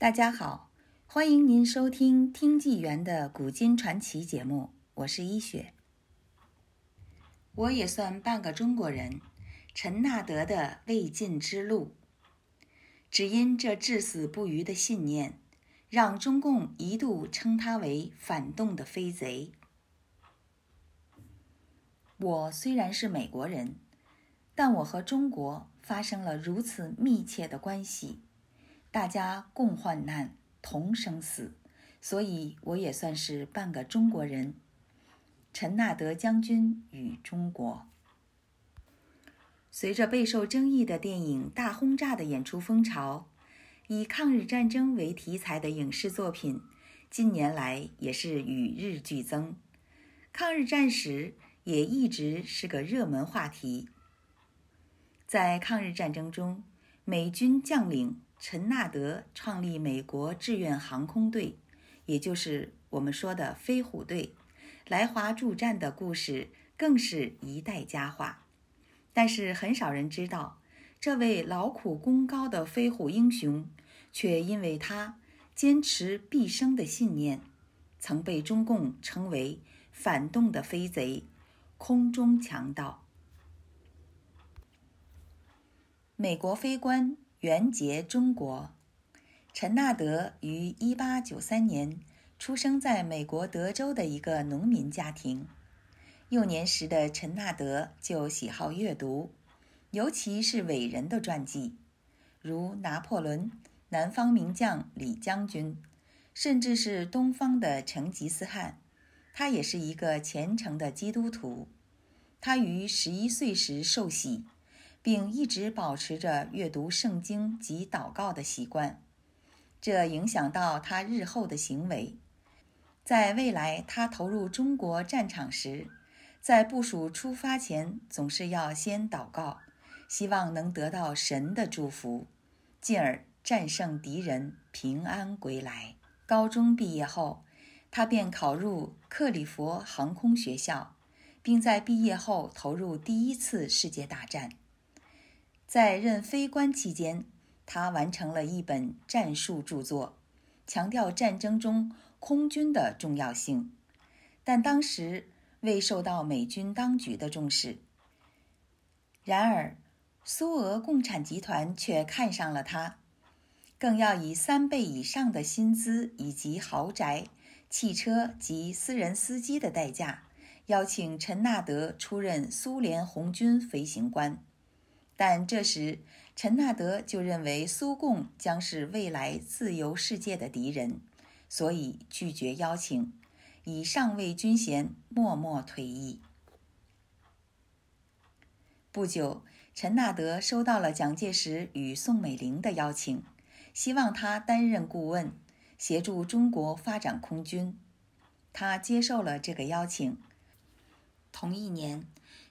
大家好，欢迎您收听《听纪元的古今传奇》节目，我是一雪。我也算半个中国人。陈纳德的未尽之路，只因这至死不渝的信念，让中共一度称他为反动的飞贼。我虽然是美国人，但我和中国发生了如此密切的关系。大家共患难，同生死，所以我也算是半个中国人。陈纳德将军与中国，随着备受争议的电影《大轰炸》的演出风潮，以抗日战争为题材的影视作品近年来也是与日俱增。抗日战史也一直是个热门话题。在抗日战争中，美军将领。陈纳德创立美国志愿航空队，也就是我们说的飞虎队，来华助战的故事更是一代佳话。但是很少人知道，这位劳苦功高的飞虎英雄，却因为他坚持毕生的信念，曾被中共称为“反动的飞贼”、“空中强盗”。美国飞官。元杰中国，陈纳德于一八九三年出生在美国德州的一个农民家庭。幼年时的陈纳德就喜好阅读，尤其是伟人的传记，如拿破仑、南方名将李将军，甚至是东方的成吉思汗。他也是一个虔诚的基督徒。他于十一岁时受洗。并一直保持着阅读圣经及祷告的习惯，这影响到他日后的行为。在未来，他投入中国战场时，在部署出发前，总是要先祷告，希望能得到神的祝福，进而战胜敌人，平安归来。高中毕业后，他便考入克里佛航空学校，并在毕业后投入第一次世界大战。在任飞官期间，他完成了一本战术著作，强调战争中空军的重要性，但当时未受到美军当局的重视。然而，苏俄共产集团却看上了他，更要以三倍以上的薪资以及豪宅、汽车及私人司机的代价，邀请陈纳德出任苏联红军飞行官。但这时，陈纳德就认为苏共将是未来自由世界的敌人，所以拒绝邀请，以上尉军衔默默退役。不久，陈纳德收到了蒋介石与宋美龄的邀请，希望他担任顾问，协助中国发展空军。他接受了这个邀请。同一年，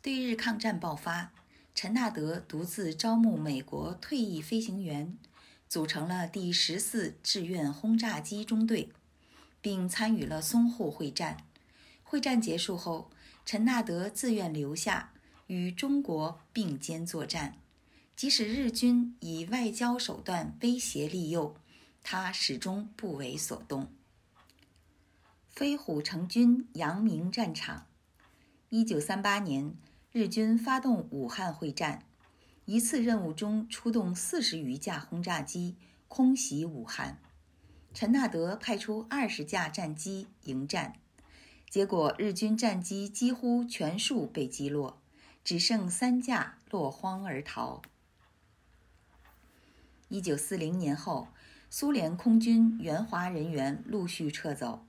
对日抗战爆发。陈纳德独自招募美国退役飞行员，组成了第十四志愿轰炸机中队，并参与了淞沪会战。会战结束后，陈纳德自愿留下与中国并肩作战，即使日军以外交手段威胁利诱，他始终不为所动。飞虎成军扬名战场，一九三八年。日军发动武汉会战，一次任务中出动四十余架轰炸机空袭武汉。陈纳德派出二十架战机迎战，结果日军战机几乎全数被击落，只剩三架落荒而逃。一九四零年后，苏联空军援华人员陆续撤走，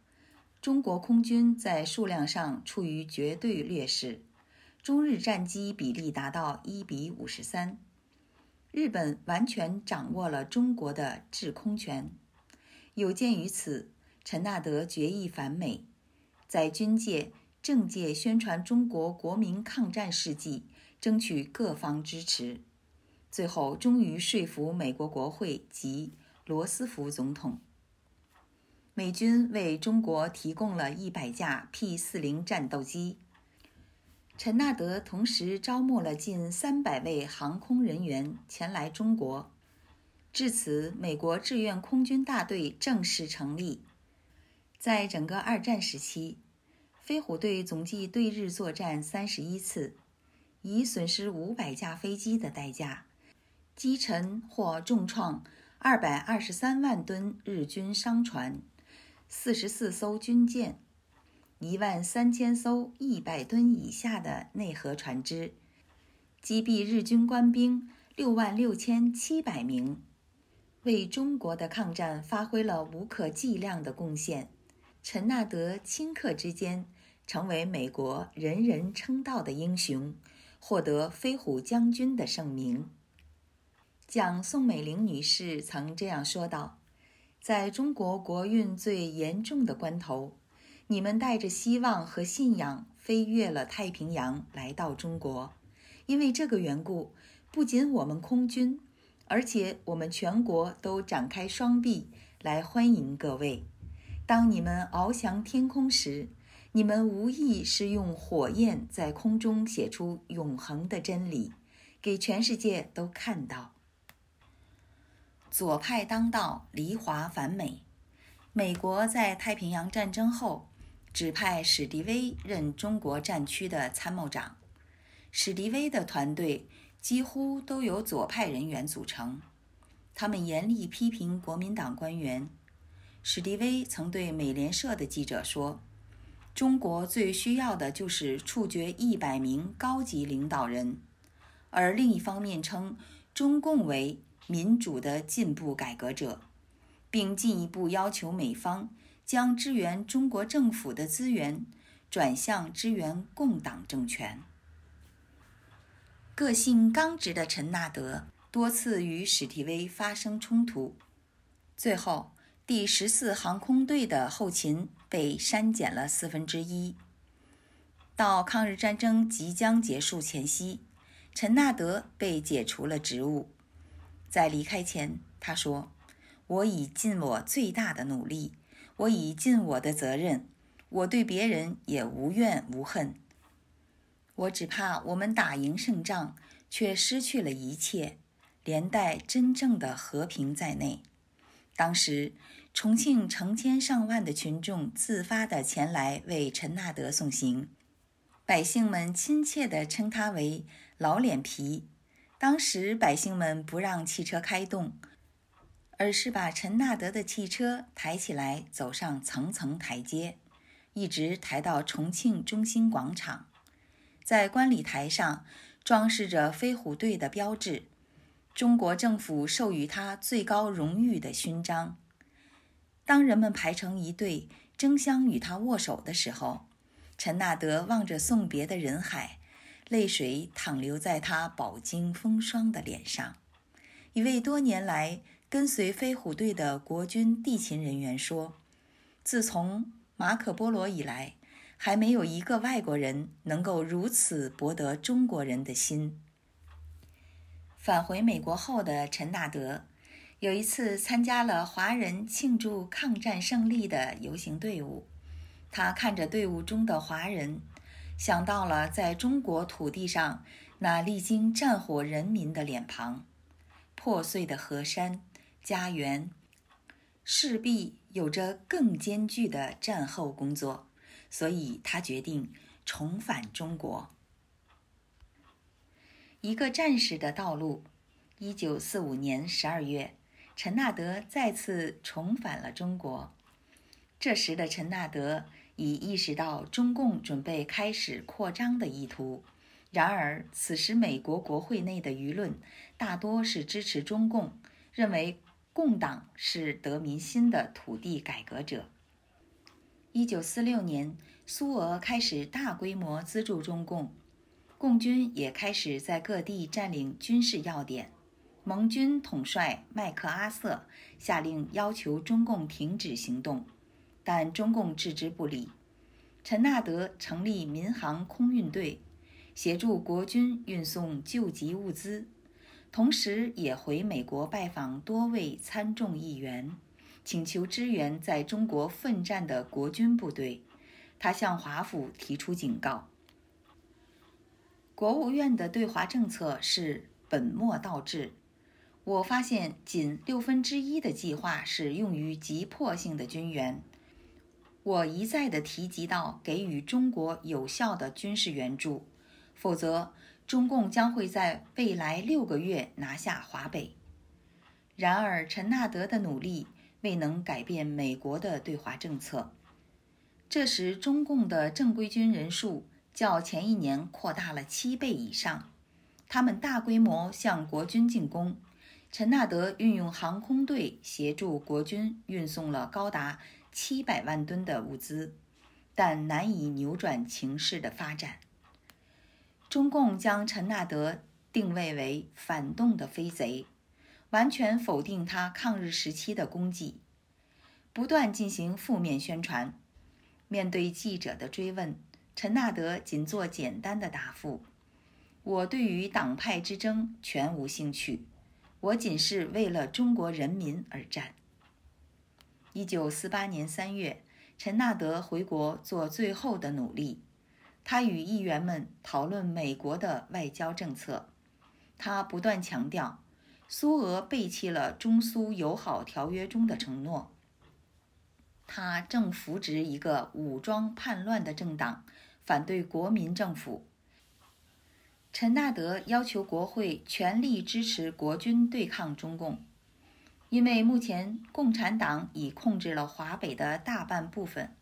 中国空军在数量上处于绝对劣势。中日战机比例达到一比五十三，日本完全掌握了中国的制空权。有鉴于此，陈纳德决意反美，在军界、政界宣传中国国民抗战事迹，争取各方支持。最后，终于说服美国国会及罗斯福总统。美军为中国提供了一百架 P 四零战斗机。陈纳德同时招募了近三百位航空人员前来中国。至此，美国志愿空军大队正式成立。在整个二战时期，飞虎队总计对日作战三十一次，以损失五百架飞机的代价，击沉或重创二百二十三万吨日军商船，四十四艘军舰。一万三千艘一百吨以下的内河船只，击毙日军官兵六万六千七百名，为中国的抗战发挥了无可计量的贡献。陈纳德顷刻之间成为美国人人称道的英雄，获得“飞虎将军”的盛名。蒋宋美龄女士曾这样说道：“在中国国运最严重的关头。”你们带着希望和信仰飞越了太平洋，来到中国。因为这个缘故，不仅我们空军，而且我们全国都展开双臂来欢迎各位。当你们翱翔天空时，你们无疑是用火焰在空中写出永恒的真理，给全世界都看到。左派当道，离华反美。美国在太平洋战争后。指派史迪威任中国战区的参谋长。史迪威的团队几乎都由左派人员组成，他们严厉批评国民党官员。史迪威曾对美联社的记者说：“中国最需要的就是处决一百名高级领导人。”而另一方面称中共为民主的进步改革者，并进一步要求美方。将支援中国政府的资源转向支援共党政权。个性刚直的陈纳德多次与史蒂威发生冲突，最后第十四航空队的后勤被删减了四分之一。到抗日战争即将结束前夕，陈纳德被解除了职务。在离开前，他说：“我已尽我最大的努力。”我已尽我的责任，我对别人也无怨无恨。我只怕我们打赢胜仗，却失去了一切，连带真正的和平在内。当时，重庆成千上万的群众自发地前来为陈纳德送行，百姓们亲切地称他为“老脸皮”。当时，百姓们不让汽车开动。而是把陈纳德的汽车抬起来，走上层层台阶，一直抬到重庆中心广场。在观礼台上，装饰着飞虎队的标志，中国政府授予他最高荣誉的勋章。当人们排成一队，争相与他握手的时候，陈纳德望着送别的人海，泪水淌流在他饱经风霜的脸上。一位多年来。跟随飞虎队的国军地勤人员说：“自从马可·波罗以来，还没有一个外国人能够如此博得中国人的心。”返回美国后的陈纳德，有一次参加了华人庆祝抗战胜利的游行队伍。他看着队伍中的华人，想到了在中国土地上那历经战火人民的脸庞，破碎的河山。家园势必有着更艰巨的战后工作，所以他决定重返中国。一个战士的道路。一九四五年十二月，陈纳德再次重返了中国。这时的陈纳德已意识到中共准备开始扩张的意图。然而，此时美国国会内的舆论大多是支持中共，认为。共党是得民心的土地改革者。一九四六年，苏俄开始大规模资助中共，共军也开始在各地占领军事要点。盟军统帅麦克阿瑟下令要求中共停止行动，但中共置之不理。陈纳德成立民航空运队，协助国军运送救急物资。同时，也回美国拜访多位参众议员，请求支援在中国奋战的国军部队。他向华府提出警告：国务院的对华政策是本末倒置，我发现仅六分之一的计划是用于急迫性的军援。我一再地提及到给予中国有效的军事援助，否则中共将会在未来六个月拿下华北。然而，陈纳德的努力未能改变美国的对华政策。这时，中共的正规军人数较前一年扩大了七倍以上，他们大规模向国军进攻。陈纳德运用航空队协助国军运送了高达七百万吨的物资，但难以扭转情势的发展。中共将陈纳德定位为反动的飞贼，完全否定他抗日时期的功绩，不断进行负面宣传。面对记者的追问，陈纳德仅做简单的答复：“我对于党派之争全无兴趣。”我仅是为了中国人民而战。一九四八年三月，陈纳德回国做最后的努力。他与议员们讨论美国的外交政策。他不断强调，苏俄背弃了中苏友好条约中的承诺。他正扶植一个武装叛乱的政党，反对国民政府。陈纳德要求国会全力支持国军对抗中共，因为目前共产党已控制了华北的大半部分，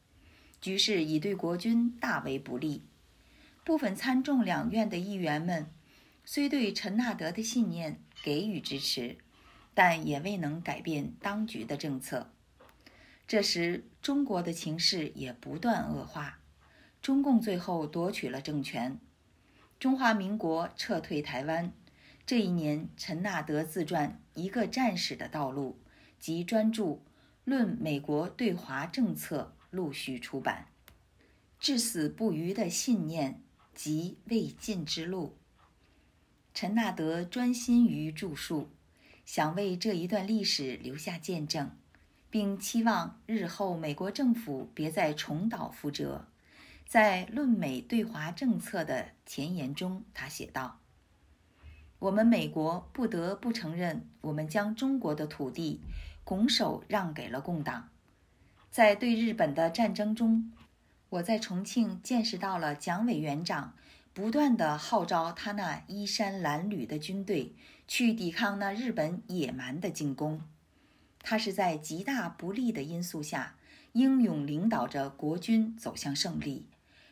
局势已对国军大为不利。部分参众两院的议员们虽对陈纳德的信念给予支持，但也未能改变当局的政策。这时，中国的情势也不断恶化，中共最后夺取了政权。中华民国撤退台湾。这一年，陈纳德自传《一个战士的道路》及专著《论美国对华政策》陆续出版。至死不渝的信念及未尽之路。陈纳德专心于著述，想为这一段历史留下见证，并期望日后美国政府别再重蹈覆辙。在论美对华政策的前言中，他写道：“我们美国不得不承认，我们将中国的土地拱手让给了共党。在对日本的战争中，我在重庆见识到了蒋委员长不断地号召他那衣衫褴褛的军队去抵抗那日本野蛮的进攻。他是在极大不利的因素下，英勇领导着国军走向胜利。”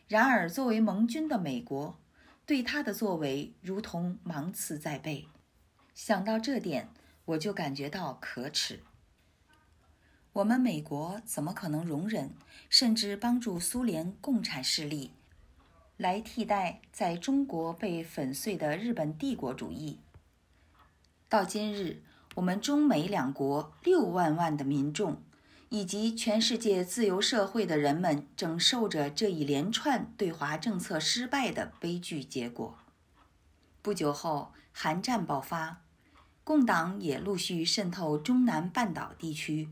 然而，作为盟军的美国，对他的作为如同芒刺在背。想到这点，我就感觉到可耻。我们美国怎么可能容忍，甚至帮助苏联共产势力来替代在中国被粉碎的日本帝国主义？到今日，我们中美两国六万万的民众。以及全世界自由社会的人们正受着这一连串对华政策失败的悲剧结果。不久后，韩战爆发，共党也陆续渗透中南半岛地区。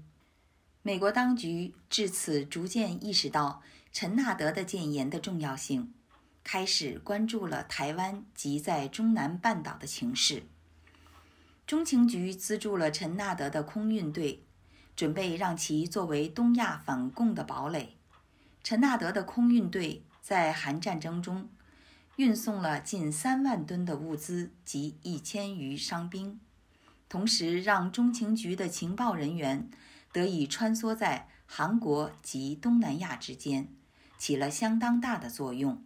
美国当局至此逐渐意识到陈纳德的谏言的重要性，开始关注了台湾及在中南半岛的情势。中情局资助了陈纳德的空运队。准备让其作为东亚反共的堡垒。陈纳德的空运队在韩战争中运送了近三万吨的物资及一千余伤兵，同时让中情局的情报人员得以穿梭在韩国及东南亚之间，起了相当大的作用。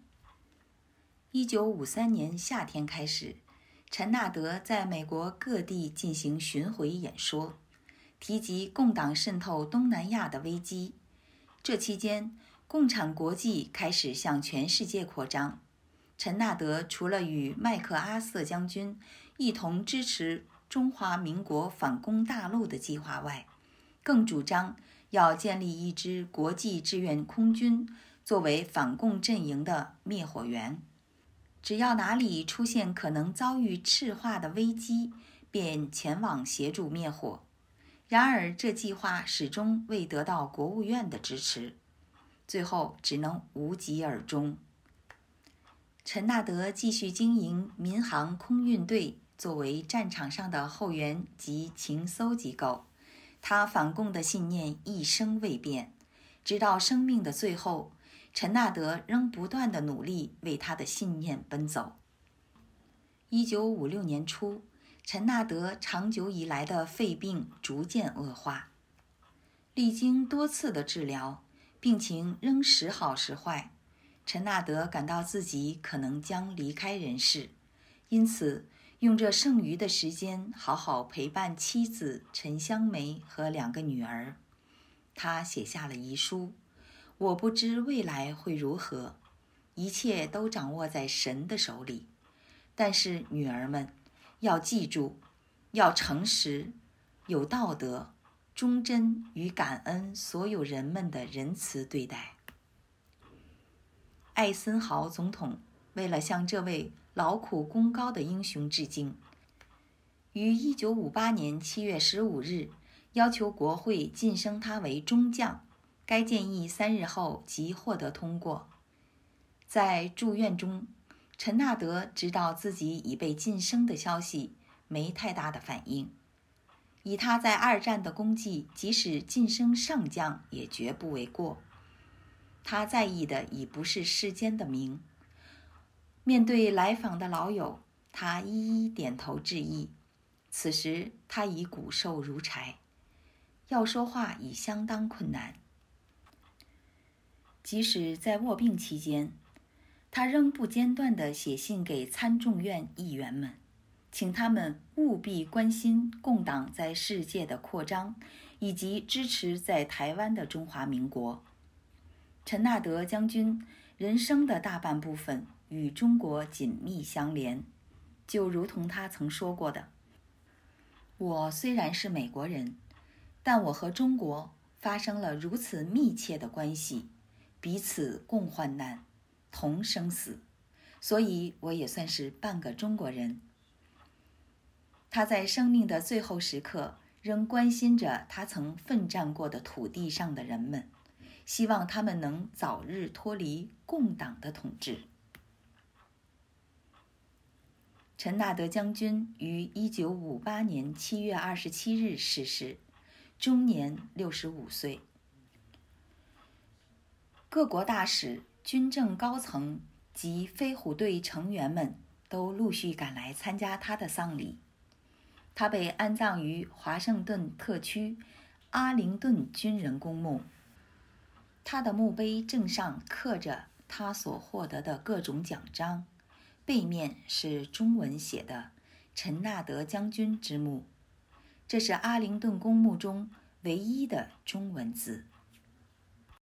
一九五三年夏天开始，陈纳德在美国各地进行巡回演说。提及共党渗透东南亚的危机，这期间，共产国际开始向全世界扩张。陈纳德除了与麦克阿瑟将军一同支持中华民国反攻大陆的计划外，更主张要建立一支国际志愿空军，作为反共阵营的灭火员。只要哪里出现可能遭遇赤化的危机，便前往协助灭火。然而，这计划始终未得到国务院的支持，最后只能无疾而终。陈纳德继续经营民航空运队作为战场上的后援及情搜机构，他反共的信念一生未变，直到生命的最后，陈纳德仍不断地努力为他的信念奔走。一九五六年初，陈纳德长久以来的肺病逐渐恶化，历经多次的治疗，病情仍时好时坏。陈纳德感到自己可能将离开人世，因此用这剩余的时间好好陪伴妻子陈香梅和两个女儿。他写下了遗书：“我不知未来会如何，一切都掌握在神的手里。但是女儿们要记住，要诚实、有道德、忠贞与感恩所有人们的仁慈对待。”艾森豪总统为了向这位劳苦功高的英雄致敬，于1958年7月15日要求国会晋升他为中将。该建议三日后即获得通过。在住院中，陈纳德知道自己已被晋升的消息，没太大的反应。以他在二战的功绩，即使晋升上将也绝不为过。他在意的已不是世间的名。面对来访的老友，他一一点头致意。此时他已骨瘦如柴，要说话已相当困难。即使在卧病期间，他仍不间断地写信给参众院议员们，请他们务必关心共党在世界的扩张，以及支持在台湾的中华民国。陈纳德将军人生的大半部分与中国紧密相连，就如同他曾说过的：“我虽然是美国人，但我和中国发生了如此密切的关系，彼此共患难，同生死，所以我也算是半个中国人。”他在生命的最后时刻仍关心着他曾奋战过的土地上的人们。希望他们能早日脱离共党的统治。陈纳德将军于一九五八年七月二十七日逝世，终年六十五岁。各国大使、军政高层及飞虎队成员们都陆续赶来参加他的丧礼。他被安葬于华盛顿特区阿灵顿军人公墓。他的墓碑正上刻着他所获得的各种奖章，背面是中文写的“陈纳德将军之墓”，这是阿灵顿公墓中唯一的中文字。